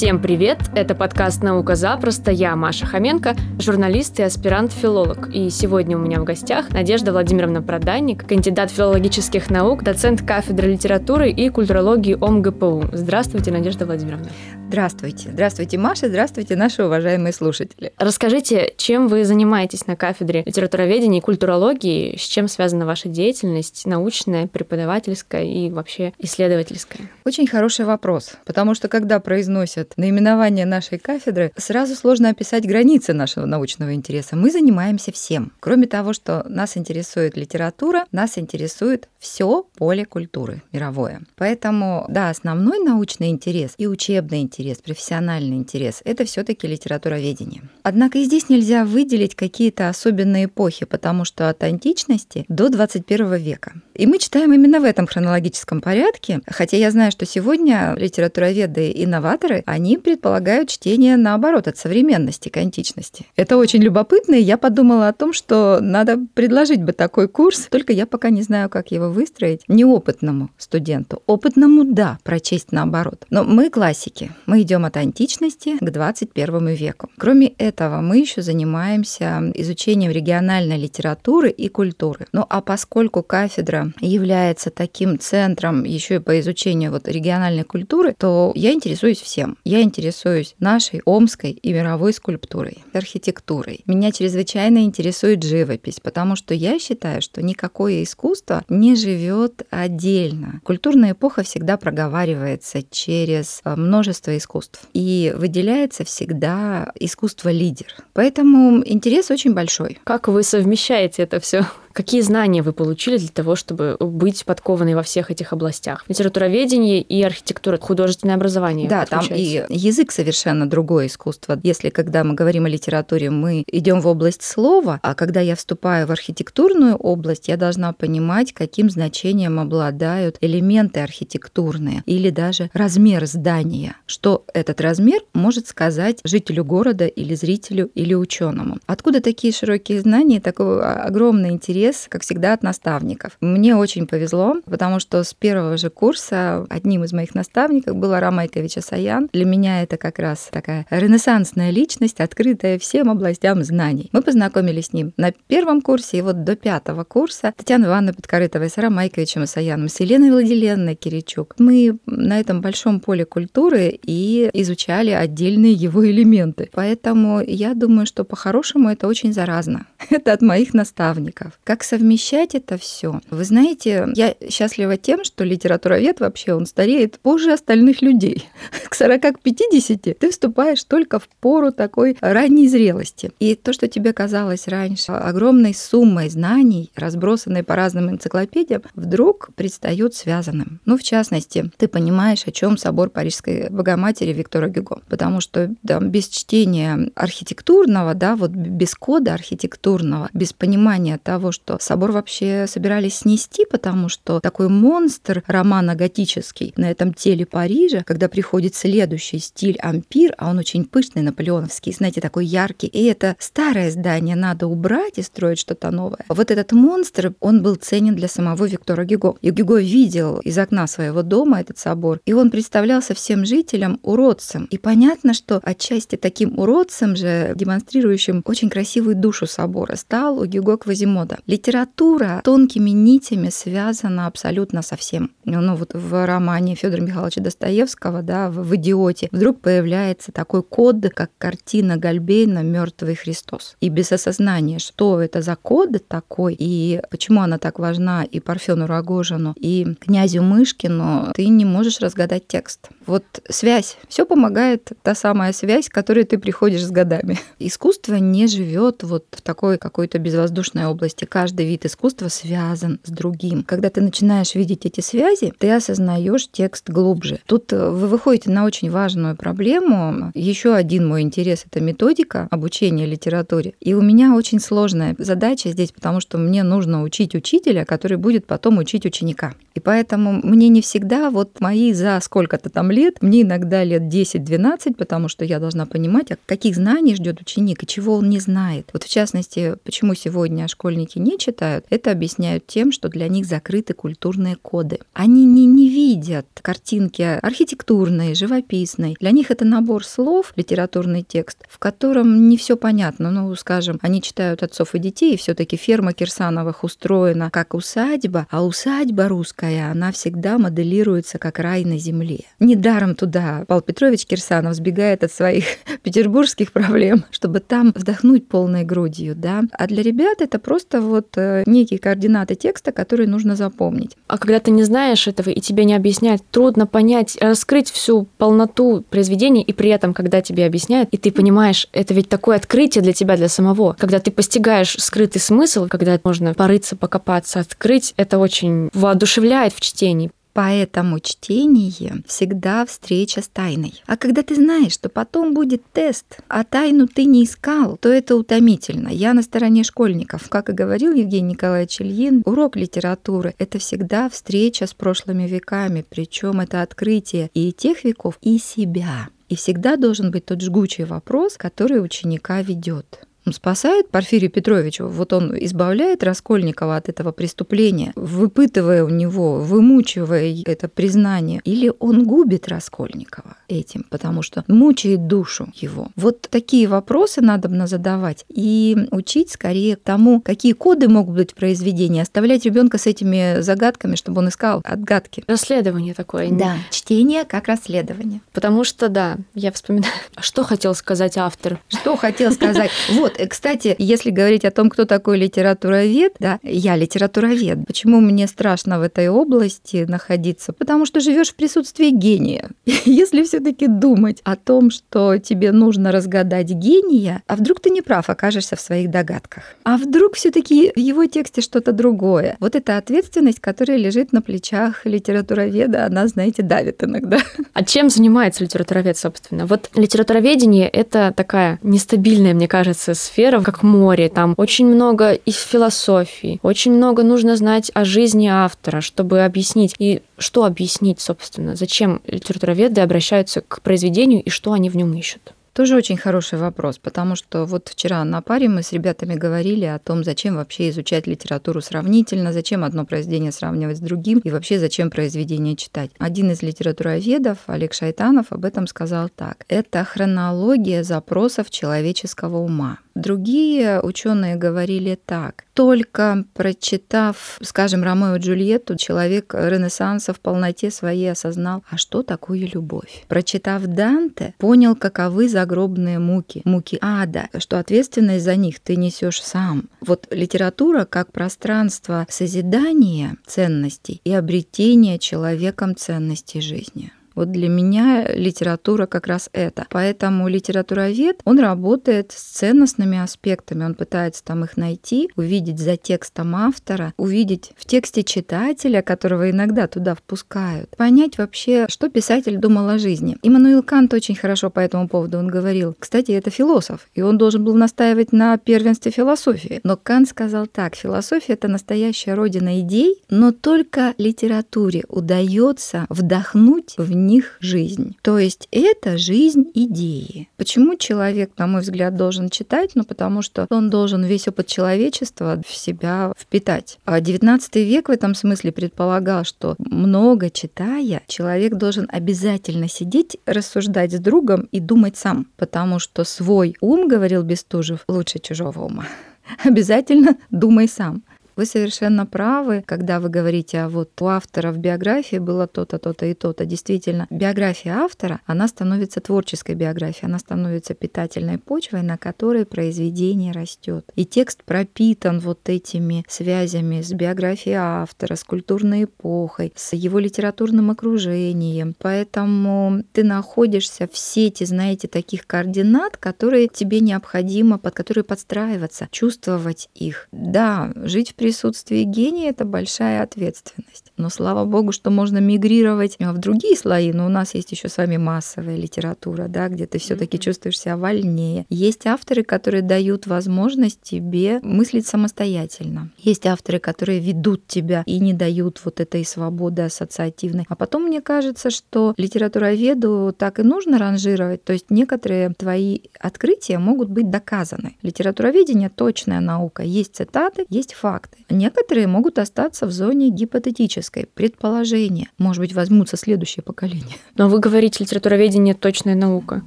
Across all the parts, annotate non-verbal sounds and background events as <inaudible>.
Всем привет! Это подкаст «Наука запросто». Я Маша Хоменко, журналист и аспирант-филолог. И сегодня у меня в гостях Надежда Владимировна Проданник, кандидат филологических наук, доцент кафедры литературы и культурологии ОМГПУ. Здравствуйте, Надежда Владимировна. Здравствуйте. Здравствуйте, Маша. Здравствуйте, наши уважаемые слушатели. Расскажите, чем вы занимаетесь на кафедре литературоведения и культурологии? С чем связана ваша деятельность, научная, преподавательская и вообще исследовательская? Очень хороший вопрос, потому что когда произносят наименование нашей кафедры, сразу сложно описать границы нашего научного интереса. Мы занимаемся всем. Кроме того, что нас интересует литература, нас интересует все поле культуры мировое. Поэтому, да, основной научный интерес и учебный интерес, профессиональный интерес, это все-таки литературоведение. Однако и здесь нельзя выделить какие-то особенные эпохи, потому что от античности до 21 века. И мы читаем именно в этом хронологическом порядке, хотя я знаю, что сегодня литературоведы и новаторы, они предполагают чтение наоборот от современности к античности. Это очень любопытно, и я подумала о том, что надо предложить бы такой курс, только я пока не знаю, как его выстроить неопытному студенту. Опытному, да, прочесть наоборот. Но мы классики, мы идем от античности к 21 веку. Кроме этого, мы еще занимаемся изучением региональной литературы и культуры. Ну а поскольку кафедра является таким центром еще и по изучению вот региональной культуры, то я интересуюсь всем. Я интересуюсь нашей омской и мировой скульптурой, архитектурой. Меня чрезвычайно интересует живопись, потому что я считаю, что никакое искусство не живет отдельно. Культурная эпоха всегда проговаривается через э, множество искусств. И выделяется всегда искусство-лидер. Поэтому интерес очень большой. Как вы совмещаете это все? Какие знания вы получили для того, чтобы быть подкованной во всех этих областях? Литературоведение и архитектура, художественное образование. Да, там и язык совершенно другое искусство. Если когда мы говорим о литературе, мы идем в область слова, а когда я вступаю в архитектурную область, я должна понимать, каким значением обладают элементы архитектурные или даже размер здания. Что этот размер может сказать жителю города или зрителю или ученому. Откуда такие широкие знания, такой огромный интерес интерес, как всегда, от наставников. Мне очень повезло, потому что с первого же курса одним из моих наставников был Арам Айкович Асаян. Для меня это как раз такая ренессансная личность, открытая всем областям знаний. Мы познакомились с ним на первом курсе, и вот до пятого курса Татьяна Ивановна Подкорытова с Арам Айковичем Асаяном, с Еленой Владиленной Киричук. Мы на этом большом поле культуры и изучали отдельные его элементы. Поэтому я думаю, что по-хорошему это очень заразно. <laughs> Это от моих наставников. Как совмещать это все? Вы знаете, я счастлива тем, что литературовед вообще, он стареет позже остальных людей. <laughs> К 40 к 50 ты вступаешь только в пору такой ранней зрелости. И то, что тебе казалось раньше огромной суммой знаний, разбросанной по разным энциклопедиям, вдруг предстает связанным. Ну, в частности, ты понимаешь, о чем собор Парижской Богоматери Виктора Гюго. Потому что да, без чтения архитектурного, да, вот без кода архитектурного, без понимания того, что собор вообще собирались снести, потому что такой монстр романа готический на этом теле Парижа, когда приходит следующий стиль ампир, а он очень пышный, наполеоновский, знаете, такой яркий, и это старое здание надо убрать и строить что-то новое. Вот этот монстр, он был ценен для самого Виктора Гюго. И Гюго видел из окна своего дома этот собор, и он представлялся всем жителям уродцем. И понятно, что отчасти таким уродцем же, демонстрирующим очень красивую душу собора, стал у Гюго Квазимода. Литература тонкими нитями связана абсолютно со всем. Ну вот в романе Федора Михайловича Достоевского, да, в «Идиоте» вдруг появляется такой код, как картина Гальбейна «Мертвый Христос». И без осознания, что это за код такой, и почему она так важна и Парфену Рогожину, и князю Мышкину, ты не можешь разгадать текст. Вот связь. Все помогает та самая связь, к которой ты приходишь с годами. <laughs> Искусство не живет вот в такой какой-то безвоздушной области каждый вид искусства связан с другим. Когда ты начинаешь видеть эти связи, ты осознаешь текст глубже. Тут э, вы выходите на очень важную проблему. Еще один мой интерес — это методика обучения литературе. И у меня очень сложная задача здесь, потому что мне нужно учить учителя, который будет потом учить ученика. И поэтому мне не всегда вот мои за сколько-то там лет, мне иногда лет 10-12, потому что я должна понимать, а каких знаний ждет ученик и чего он не знает. Вот в частности, почему сегодня школьники не читают, это объясняют тем, что для них закрыты культурные коды. Они не, не видят картинки архитектурной, живописной. Для них это набор слов, литературный текст, в котором не все понятно. Ну, скажем, они читают отцов и детей, и все-таки ферма Кирсановых устроена как усадьба, а усадьба русская, она всегда моделируется как рай на земле. Недаром туда Павел Петрович Кирсанов сбегает от своих <laughs> петербургских проблем, чтобы там вдохнуть полной грудью, да. А для ребят это просто вот э, некие координаты текста, которые нужно запомнить. А когда ты не знаешь этого и тебе не объясняют, трудно понять, раскрыть всю полноту произведения, и при этом, когда тебе объясняют, и ты понимаешь, это ведь такое открытие для тебя, для самого. Когда ты постигаешь скрытый смысл, когда можно порыться, покопаться, открыть, это очень воодушевляет в чтении. Поэтому чтение всегда встреча с тайной. А когда ты знаешь, что потом будет тест, а тайну ты не искал, то это утомительно. Я на стороне школьников. Как и говорил Евгений Николаевич Ильин, урок литературы — это всегда встреча с прошлыми веками, причем это открытие и тех веков, и себя. И всегда должен быть тот жгучий вопрос, который ученика ведет спасает Порфирию Петровичу, вот он избавляет Раскольникова от этого преступления, выпытывая у него, вымучивая это признание, или он губит Раскольникова этим, потому что мучает душу его. Вот такие вопросы надо бы задавать и учить скорее тому, какие коды могут быть в произведении, оставлять ребенка с этими загадками, чтобы он искал отгадки. Расследование такое. Да, чтение как расследование. Потому что, да, я вспоминаю, <laughs> что хотел сказать автор. Что хотел сказать? <laughs> Вот, кстати, если говорить о том, кто такой литературовед, да, я литературовед. Почему мне страшно в этой области находиться? Потому что живешь в присутствии гения. <laughs> Если все-таки думать о том, что тебе нужно разгадать гения, а вдруг ты не прав, окажешься в своих догадках. А вдруг все-таки в его тексте что-то другое. Вот эта ответственность, которая лежит на плечах литературоведа, она, знаете, давит иногда. <laughs> А чем занимается литературовед, собственно? Вот литературоведение — это такая нестабильная, мне кажется, сфера, как море. Там очень много из философии, очень много нужно знать о жизни автора, чтобы объяснить. И что объяснить, собственно? Зачем литературоведы обращаются к произведению и что они в нем ищут? Тоже очень хороший вопрос, потому что вот вчера на паре мы с ребятами говорили о том, зачем вообще изучать литературу сравнительно, зачем одно произведение сравнивать с другим и вообще зачем произведение читать. Один из литературоведов, Олег Шайтанов, об этом сказал так. Это хронология запросов человеческого ума. Другие ученые говорили так. Только прочитав, скажем, Ромео и Джульетту, человек Ренессанса в полноте своей осознал, а что такое любовь. Прочитав Данте, понял, каковы загробные муки, муки ада, что ответственность за них ты несешь сам. Вот литература как пространство созидания ценностей и обретения человеком ценностей жизни. Вот для меня литература как раз это. Поэтому литературовед, он работает с ценностными аспектами, он пытается там их найти, увидеть за текстом автора, увидеть в тексте читателя, которого иногда туда впускают, понять вообще, что писатель думал о жизни. Иммануил Кант очень хорошо по этому поводу он говорил. Кстати, это философ, и он должен был настаивать на первенстве философии. Но Кант сказал так, философия — это настоящая родина идей, но только литературе удается вдохнуть в них жизнь. То есть это жизнь идеи. Почему человек, на мой взгляд, должен читать? Ну, потому что он должен весь опыт человечества в себя впитать. А XIX век в этом смысле предполагал, что много читая, человек должен обязательно сидеть, рассуждать с другом и думать сам, потому что свой ум, говорил Бестужев, лучше чужого ума. <laughs> Обязательно думай сам. Вы совершенно правы, когда вы говорите, а вот у автора в биографии было то-то, то-то и то-то. Действительно, биография автора, она становится творческой биографией, она становится питательной почвой, на которой произведение растет. И текст пропитан вот этими связями с биографией автора, с культурной эпохой, с его литературным окружением. Поэтому ты находишься в сети, знаете, таких координат, которые тебе необходимо, под которые подстраиваться, чувствовать их. Да, жить в присутствии гения — это большая ответственность. Но слава богу, что можно мигрировать в другие слои. Но у нас есть еще с вами массовая литература, да, где ты все-таки mm-hmm. чувствуешь себя вольнее. Есть авторы, которые дают возможность тебе мыслить самостоятельно. Есть авторы, которые ведут тебя и не дают вот этой свободы ассоциативной. А потом мне кажется, что литературоведу так и нужно ранжировать. То есть некоторые твои открытия могут быть доказаны. Литературоведение — точная наука. Есть цитаты, есть факты. Некоторые могут остаться в зоне гипотетической, предположения. Может быть, возьмутся следующее поколение. Но вы говорите, литературоведение — точная наука.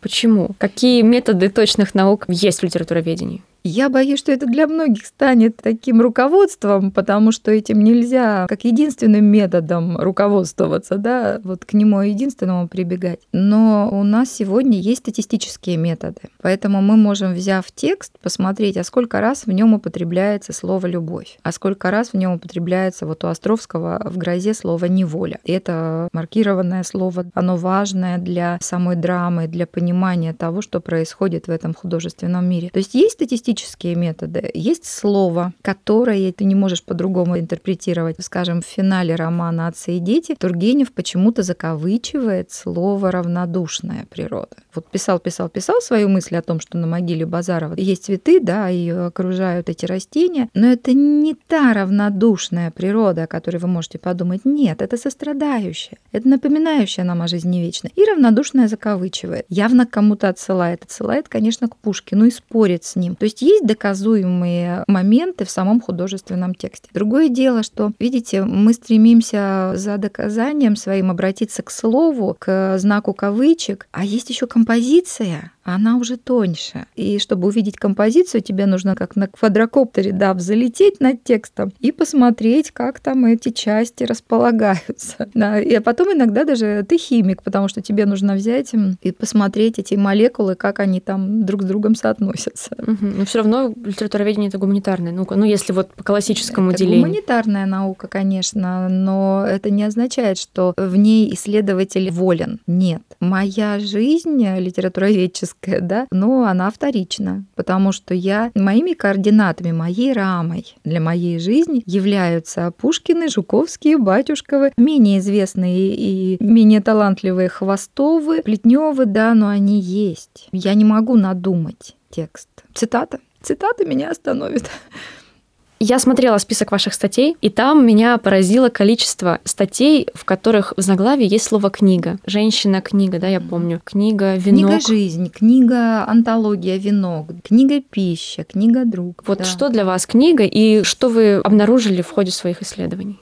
Почему? Какие методы точных наук есть в литературоведении? Я боюсь, что это для многих станет таким руководством, потому что этим нельзя как единственным методом руководствоваться, да, вот к нему единственному прибегать. Но у нас сегодня есть статистические методы, поэтому мы можем, взяв текст, посмотреть, а сколько раз в нем употребляется слово «любовь», а сколько раз в нем употребляется вот у Островского в «Грозе» слово «неволя». Это маркированное слово, оно важное для самой драмы, для понимания того, что происходит в этом художественном мире. То есть есть статистические лингвистические методы. Есть слово, которое ты не можешь по-другому интерпретировать. Скажем, в финале романа «Отцы и дети» Тургенев почему-то закавычивает слово «равнодушная природа». Вот писал, писал, писал свою мысль о том, что на могиле Базарова есть цветы, да, ее окружают эти растения, но это не та равнодушная природа, о которой вы можете подумать. Нет, это сострадающая, это напоминающая нам о жизни вечной. И равнодушная закавычивает. Явно кому-то отсылает. Отсылает, конечно, к Пушкину и спорит с ним. То есть есть доказуемые моменты в самом художественном тексте. Другое дело, что, видите, мы стремимся за доказанием своим обратиться к слову, к знаку кавычек, а есть еще композиция, она уже тоньше. И чтобы увидеть композицию, тебе нужно как на квадрокоптере, да, взлететь над текстом и посмотреть, как там эти части располагаются. <laughs> Да. И потом иногда даже ты химик, потому что тебе нужно взять и посмотреть эти молекулы, как они там друг с другом соотносятся. Угу. Но все равно литературоведение это гуманитарная наука. Ну, если вот по классическому это делению. Гуманитарная наука, конечно, но это не означает, что в ней исследователь волен. Нет. Моя жизнь литературоведческая физическая, да, но она вторична, потому что я моими координатами, моей рамой для моей жизни являются Пушкины, Жуковские, Батюшковы, менее известные и менее талантливые Хвостовы, Плетневы, да, но они есть. Я не могу надумать текст. Цитата. Цитата меня остановит. Я смотрела список ваших статей, и там меня поразило количество статей, в которых в заглаве есть слово «книга». Женщина-книга, да, я помню. Книга «Венок». Книга «Жизнь», книга «Антология венок», книга «Пища», книга «Друг». Вот да. что для вас книга, и что вы обнаружили в ходе своих исследований?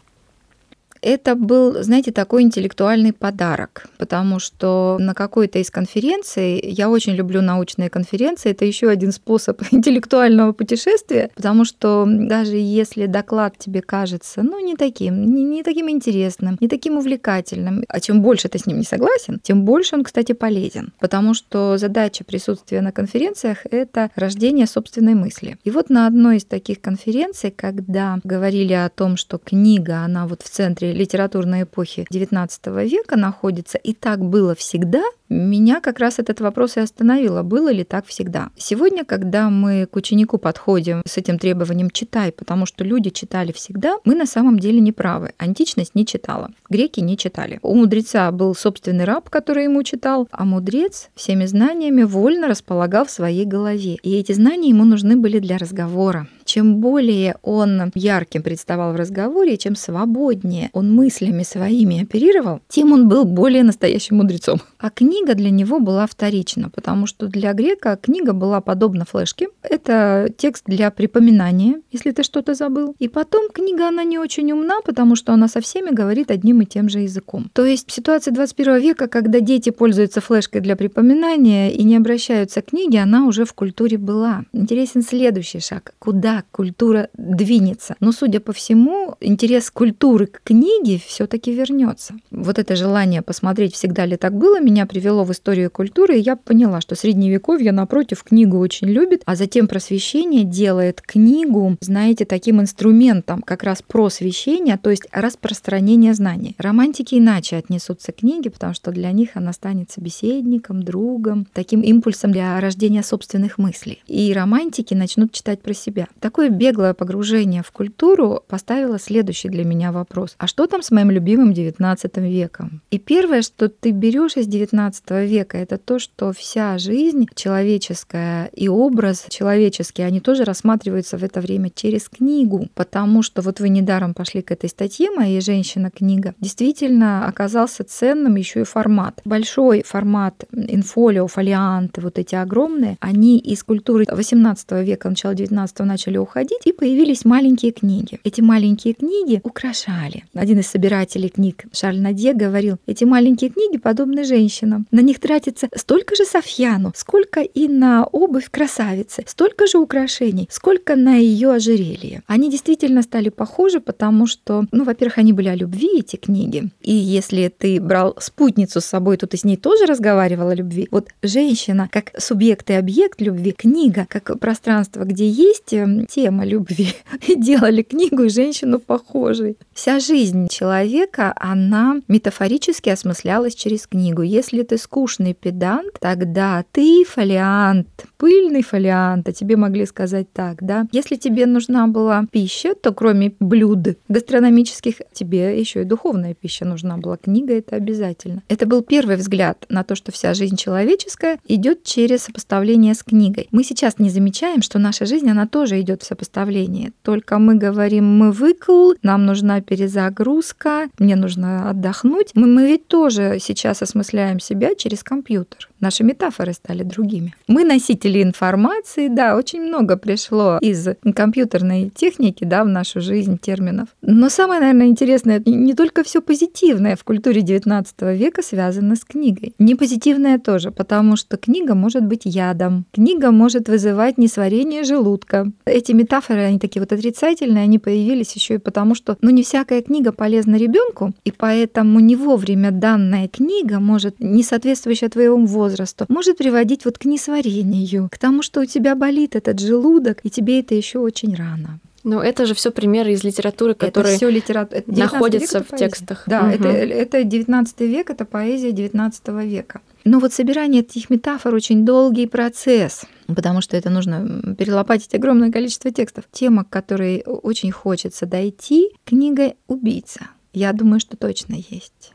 Это был, знаете, такой интеллектуальный подарок, потому что на какой-то из конференций, я очень люблю научные конференции, это еще один способ <laughs> интеллектуального путешествия, потому что даже если доклад тебе кажется, ну, не таким, не, не таким интересным, не таким увлекательным, а чем больше ты с ним не согласен, тем больше он, кстати, полезен, потому что задача присутствия на конференциях — это рождение собственной мысли. И вот на одной из таких конференций, когда говорили о том, что книга, она вот в центре литературной эпохи XIX века находится, и так было всегда, меня как раз этот вопрос и остановило, было ли так всегда. Сегодня, когда мы к ученику подходим с этим требованием «читай», потому что люди читали всегда, мы на самом деле не правы. Античность не читала, греки не читали. У мудреца был собственный раб, который ему читал, а мудрец всеми знаниями вольно располагал в своей голове. И эти знания ему нужны были для разговора. Чем более он ярким представал в разговоре, чем свободнее он мыслями своими оперировал, тем он был более настоящим мудрецом. А книга для него была вторична, потому что для грека книга была подобна флешке. Это текст для припоминания, если ты что-то забыл. И потом книга, она не очень умна, потому что она со всеми говорит одним и тем же языком. То есть ситуация 21 века, когда дети пользуются флешкой для припоминания и не обращаются к книге, она уже в культуре была. Интересен следующий шаг. Куда культура двинется? Но, судя по всему, интерес культуры к книге все таки вернется. Вот это желание посмотреть, всегда ли так было, меня привело в историю культуры, и я поняла, что средневековье, напротив, книгу очень любит, а затем просвещение делает книгу, знаете, таким инструментом как раз просвещения, то есть распространения знаний. Романтики иначе отнесутся к книге, потому что для них она станет собеседником, другом, таким импульсом для рождения собственных мыслей. И романтики начнут читать про себя. Такое беглое погружение в культуру поставило следующий для меня вопрос. А что там с моим любимым XIX веком? И первое, что ты берешь из XIX века, это то, что вся жизнь человеческая и образ человеческий, они тоже рассматриваются в это время через книгу, потому что вот вы недаром пошли к этой статье «Моя женщина-книга». Действительно оказался ценным еще и формат. Большой формат инфолио, фолианты, вот эти огромные, они из культуры XVIII века, начала XIX начали уходить, и появились маленькие книги. Эти маленькие книги украшали. Один из собирателей книг, Шарль Наде, говорил, эти маленькие книги подобны женщинам. На них тратится столько же софьяну, сколько и на обувь красавицы, столько же украшений, сколько на ее ожерелье. Они действительно стали похожи, потому что, ну, во-первых, они были о любви, эти книги. И если ты брал спутницу с собой, то ты с ней тоже разговаривал о любви. Вот женщина как субъект и объект любви, книга как пространство, где есть эм, тема любви, <laughs> и делали книгу и женщину похожей. Вся жизнь человека, она метафорически осмыслялась через книгу. Если ты скучный педант, тогда ты фолиант, пыльный фолиант, а тебе могли сказать так, да. Если тебе нужна была пища, то кроме блюд гастрономических, тебе еще и духовная пища нужна была. Книга это обязательно. Это был первый взгляд на то, что вся жизнь человеческая идет через сопоставление с книгой. Мы сейчас не замечаем, что наша жизнь, она тоже идет в сопоставлении. Только мы говорим, мы выкл, нам нужна перезагрузка, мне нужно отдохнуть. Мы, мы ведь тоже сейчас осмысляем себя через компьютер. Наши метафоры стали другими. Мы носители информации, да, очень много пришло из компьютерной техники, да, в нашу жизнь терминов. Но самое, наверное, интересное, не только все позитивное в культуре XIX века связано с книгой. Не позитивное тоже, потому что книга может быть ядом. Книга может вызывать несварение желудка. Эти метафоры, они такие вот отрицательные, они появились еще и потому, что ну, не всякая книга полезна ребенку, и поэтому не вовремя данная книга может, не соответствующая твоему возрасту, может приводить вот к несварению, к тому, что у тебя болит этот желудок, и тебе это еще очень рано. Но это же все примеры из литературы, которые это литература. находятся век, в текстах. Да, угу. это, это 19 век, это поэзия 19 века. Но вот собирание этих метафор очень долгий процесс, потому что это нужно перелопатить огромное количество текстов. Тема, к которой очень хочется дойти, книга «Убийца». Я думаю, что точно есть.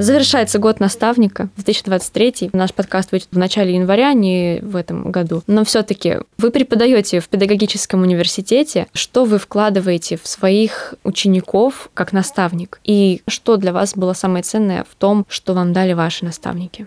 Завершается год наставника 2023. Наш подкаст выйдет в начале января, не в этом году. Но все-таки вы преподаете в педагогическом университете. Что вы вкладываете в своих учеников как наставник? И что для вас было самое ценное в том, что вам дали ваши наставники?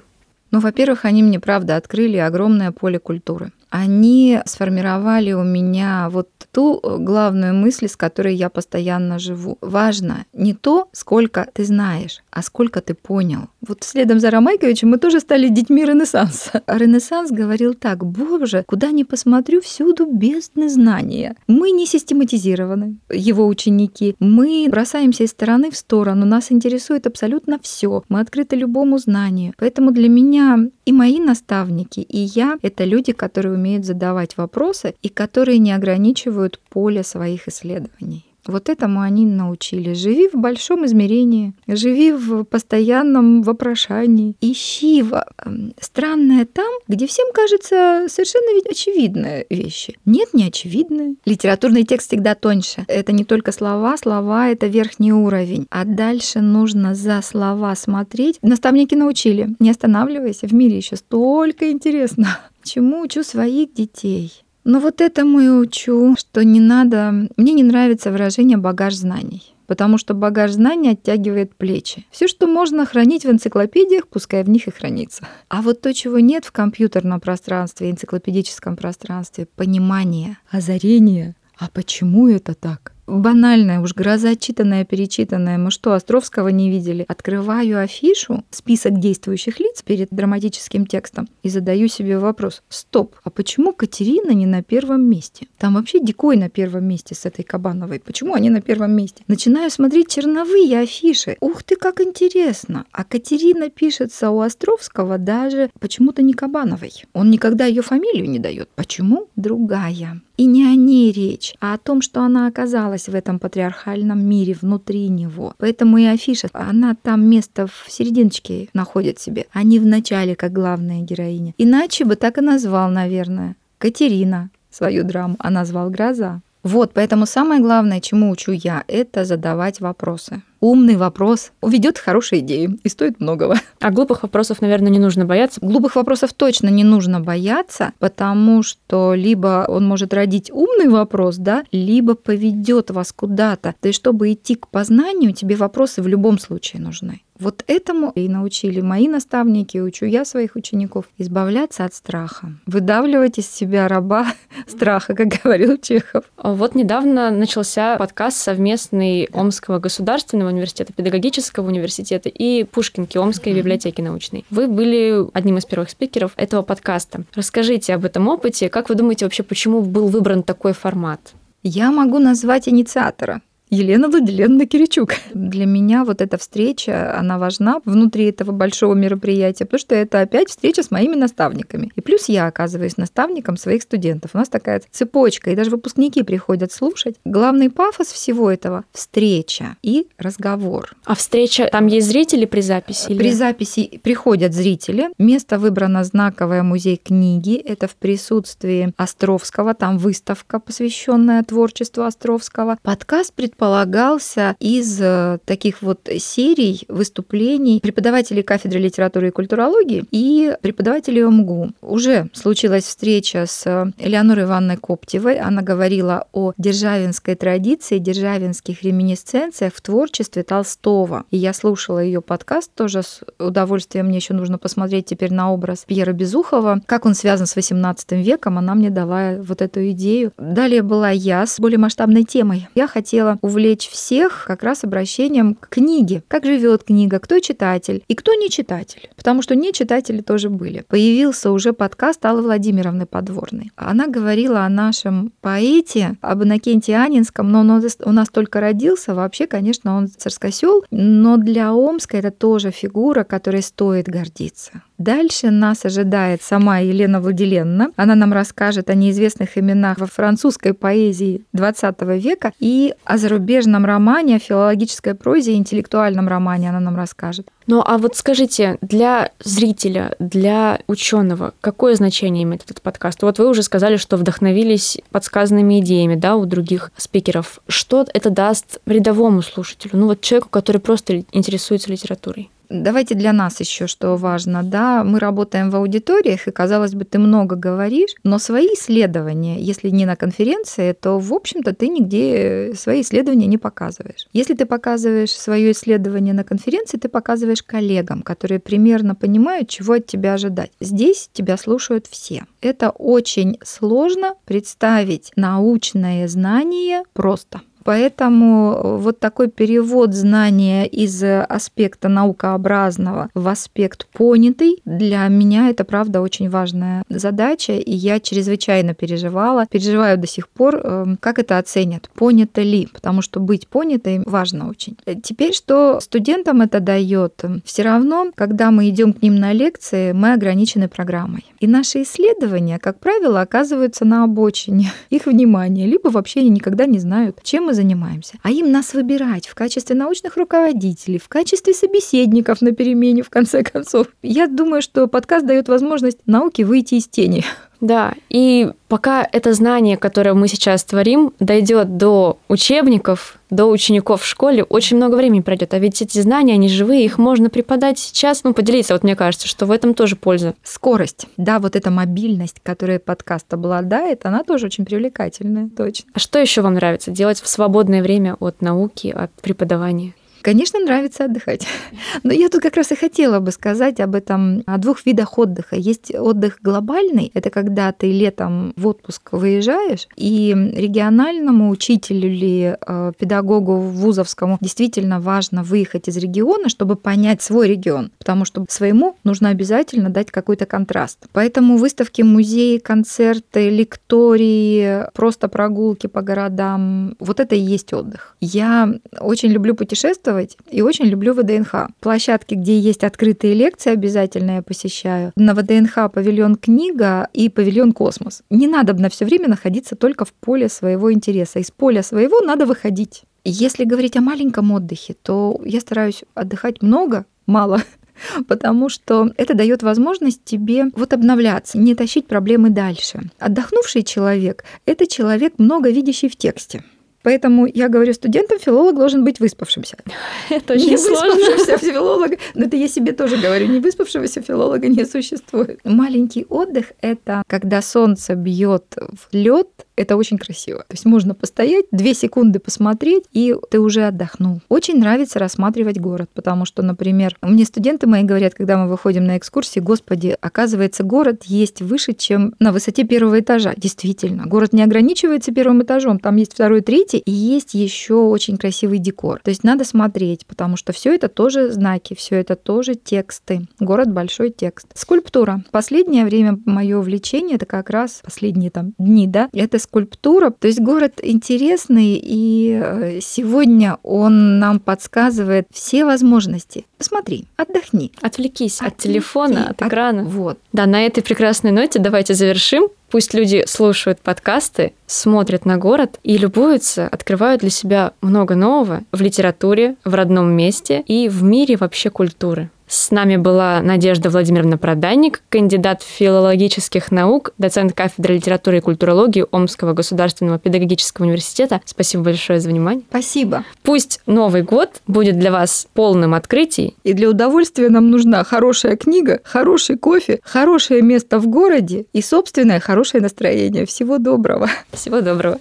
Ну, во-первых, они мне, правда, открыли огромное поле культуры они сформировали у меня вот ту э, главную мысль, с которой я постоянно живу. Важно не то, сколько ты знаешь, а сколько ты понял. Вот следом за Ромайковичем мы тоже стали детьми Ренессанса. <laughs> Ренессанс говорил так, боже, куда ни посмотрю, всюду бездны знания. Мы не систематизированы, его ученики. Мы бросаемся из стороны в сторону, нас интересует абсолютно все. Мы открыты любому знанию. Поэтому для меня и мои наставники, и я — это люди, которые умеют задавать вопросы и которые не ограничивают поле своих исследований. Вот этому они научили. Живи в большом измерении, живи в постоянном вопрошании, ищи в... Эм, странное там, где всем кажется совершенно ведь очевидные вещи. Нет, не очевидные. Литературный текст всегда тоньше. Это не только слова, слова — это верхний уровень. А дальше нужно за слова смотреть. Наставники научили. Не останавливайся, в мире еще столько интересно. <laughs> Чему учу своих детей? Но вот этому и учу, что не надо... Мне не нравится выражение «багаж знаний». потому что багаж знаний оттягивает плечи. Все, что можно хранить в энциклопедиях, пускай в них и хранится. А вот то, чего нет в компьютерном пространстве, энциклопедическом пространстве, понимание, озарение, а почему это так? Банальная, уж гроза читанная, перечитанная. Мы что, Островского не видели? Открываю афишу, список действующих лиц перед драматическим текстом и задаю себе вопрос. Стоп, а почему Катерина не на первом месте? Там вообще Дикой на первом месте с этой Кабановой. Почему они на первом месте? Начинаю смотреть черновые афиши. Ух ты, как интересно. А Катерина пишется у Островского даже почему-то не Кабановой. Он никогда ее фамилию не дает. Почему? Другая. И не о ней речь, а о том, что она оказалась в этом патриархальном мире внутри него. Поэтому и афиша, она там место в серединочке находит себе, а не в начале, как главная героиня. Иначе бы так и назвал, наверное. Катерина свою драму, а назвал «Гроза». Вот, поэтому самое главное, чему учу я, это задавать вопросы умный вопрос уведет к хорошей идее и стоит многого. А глупых вопросов, наверное, не нужно бояться. Глупых вопросов точно не нужно бояться, потому что либо он может родить умный вопрос, да, либо поведет вас куда-то. То есть, чтобы идти к познанию, тебе вопросы в любом случае нужны. Вот этому и научили мои наставники, учу я своих учеников, избавляться от страха, выдавливать из себя раба <laughs> страха, как говорил Чехов. Вот недавно начался подкаст совместный Омского государственного университета, педагогического университета и Пушкинки, Омской mm-hmm. библиотеки научной. Вы были одним из первых спикеров этого подкаста. Расскажите об этом опыте. Как вы думаете вообще, почему был выбран такой формат? Я могу назвать инициатора Елена Владимировна Киричук. Для меня вот эта встреча, она важна внутри этого большого мероприятия, потому что это опять встреча с моими наставниками. И плюс я оказываюсь наставником своих студентов. У нас такая цепочка, и даже выпускники приходят слушать. Главный пафос всего этого — встреча и разговор. А встреча, там есть зрители при записи? При записи приходят зрители. Место выбрано знаковое музей книги. Это в присутствии Островского. Там выставка, посвященная творчеству Островского. Подкаст предполагает предполагался из э, таких вот серий выступлений преподавателей кафедры литературы и культурологии и преподавателей ОМГУ. Уже случилась встреча с Элеонорой Ивановной Коптевой. Она говорила о державинской традиции, державинских реминисценциях в творчестве Толстого. И я слушала ее подкаст тоже с удовольствием. Мне еще нужно посмотреть теперь на образ Пьера Безухова. Как он связан с XVIII веком, она мне дала вот эту идею. Далее была я с более масштабной темой. Я хотела увлечь всех как раз обращением к книге. Как живет книга, кто читатель и кто не читатель. Потому что не читатели тоже были. Появился уже подкаст Аллы Владимировны Подворной. Она говорила о нашем поэте, об Иннокенте Анинском, но он у нас только родился. Вообще, конечно, он царскосел, но для Омска это тоже фигура, которой стоит гордиться. Дальше нас ожидает сама Елена Владиленна. Она нам расскажет о неизвестных именах во французской поэзии XX века и о зарубежном романе, о филологической прозе и интеллектуальном романе она нам расскажет. Ну а вот скажите, для зрителя, для ученого, какое значение имеет этот подкаст? Вот вы уже сказали, что вдохновились подсказанными идеями, да, у других спикеров. Что это даст рядовому слушателю, ну вот человеку, который просто интересуется литературой? Давайте для нас еще что важно, да, мы работаем в аудиториях, и, казалось бы, ты много говоришь, но свои исследования, если не на конференции, то, в общем-то, ты нигде свои исследования не показываешь. Если ты показываешь свое исследование на конференции, ты показываешь коллегам, которые примерно понимают, чего от тебя ожидать. Здесь тебя слушают все. Это очень сложно представить научное знание просто. Поэтому э, вот такой перевод знания из аспекта наукообразного в аспект понятый, для меня это, правда, очень важная задача, и я чрезвычайно переживала, переживаю до сих пор, эм, как это оценят, понято ли, потому что быть понятой важно очень. Э, теперь, что студентам это дает? Все равно, когда мы идем к ним на лекции, мы ограничены программой. И наши исследования, как правило, оказываются на обочине <laughs> их внимания, либо вообще никогда не знают, чем мы занимаемся. А им нас выбирать в качестве научных руководителей, в качестве собеседников на перемене, в конце концов. Я думаю, что подкаст дает возможность науке выйти из тени Да, и пока это знание, которое мы сейчас творим, дойдет до учебников, до учеников в школе, очень много времени пройдет. А ведь эти знания, они живые, их можно преподать сейчас, ну, поделиться. Вот мне кажется, что в этом тоже польза. Скорость, да, вот эта мобильность, которая подкаст обладает, она тоже очень привлекательная, точно. А что еще вам нравится делать в свободное время от науки, от преподавания? Конечно, нравится отдыхать. <laughs> Но я тут как раз и хотела бы сказать об этом, о двух видах отдыха. Есть отдых глобальный, это когда ты летом в отпуск выезжаешь, и региональному учителю или э, педагогу вузовскому действительно важно выехать из региона, чтобы понять свой регион, потому что своему нужно обязательно дать какой-то контраст. Поэтому выставки, музеи, концерты, лектории, просто прогулки по городам, вот это и есть отдых. Я очень люблю путешествовать, участвовать и очень люблю ВДНХ. Площадки, где есть открытые лекции, обязательно я посещаю. На ВДНХ павильон книга и павильон космос. Не надо на все время находиться только в поле своего интереса. Из поля своего надо выходить. Если говорить о маленьком отдыхе, то я стараюсь отдыхать много, мало, <laughs> потому что это дает возможность тебе вот обновляться, не тащить проблемы дальше. Отдохнувший человек — это человек, много видящий в тексте. Поэтому я говорю студентам, филолог должен быть выспавшимся. <laughs> Это очень не сложно. выспавшимся филолога, но это я себе тоже говорю, не выспавшегося филолога не существует. Маленький отдых – это когда солнце бьет в лед, это очень красиво. То есть можно постоять, две секунды посмотреть, и ты уже отдохнул. Очень нравится рассматривать город, потому что, например, мне студенты мои говорят, когда мы выходим на экскурсии, господи, оказывается, город есть выше, чем на высоте первого этажа. Действительно, город не ограничивается первым этажом, там есть второй, третий, и есть еще очень красивый декор. То есть надо смотреть, потому что все это тоже знаки, все это тоже тексты. Город большой текст. Скульптура. Последнее время мое увлечение это как раз последние там дни, да, это скульптура. То есть город интересный, и э, сегодня он нам подсказывает все возможности. Посмотри, отдохни. Отвлекись от телефона, от экрана. Вот. Да, на этой прекрасной ноте давайте завершим. Пусть люди слушают подкасты, смотрят на город и любуются, открывают для себя много нового в литературе, в родном месте и в мире вообще культуры. С нами была Надежда Владимировна Проданник, кандидат филологических наук, доцент кафедры литературы и культурологии Омского государственного педагогического университета. Спасибо большое за внимание. Спасибо. Пусть Новый год будет для вас полным открытий. И для удовольствия нам нужна хорошая книга, хороший кофе, хорошее место в городе и собственное хорошее настроение. Всего доброго. Всего доброго.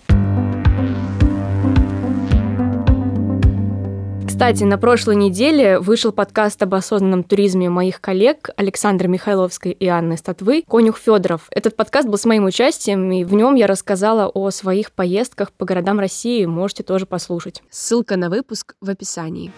Кстати, на прошлой неделе вышел подкаст об осознанном туризме моих коллег Александры Михайловской и Анны Статвы «Конюх Федоров». Этот подкаст был с моим участием, и в нем я рассказала о своих поездках по городам России. Можете тоже послушать. Ссылка на выпуск в описании.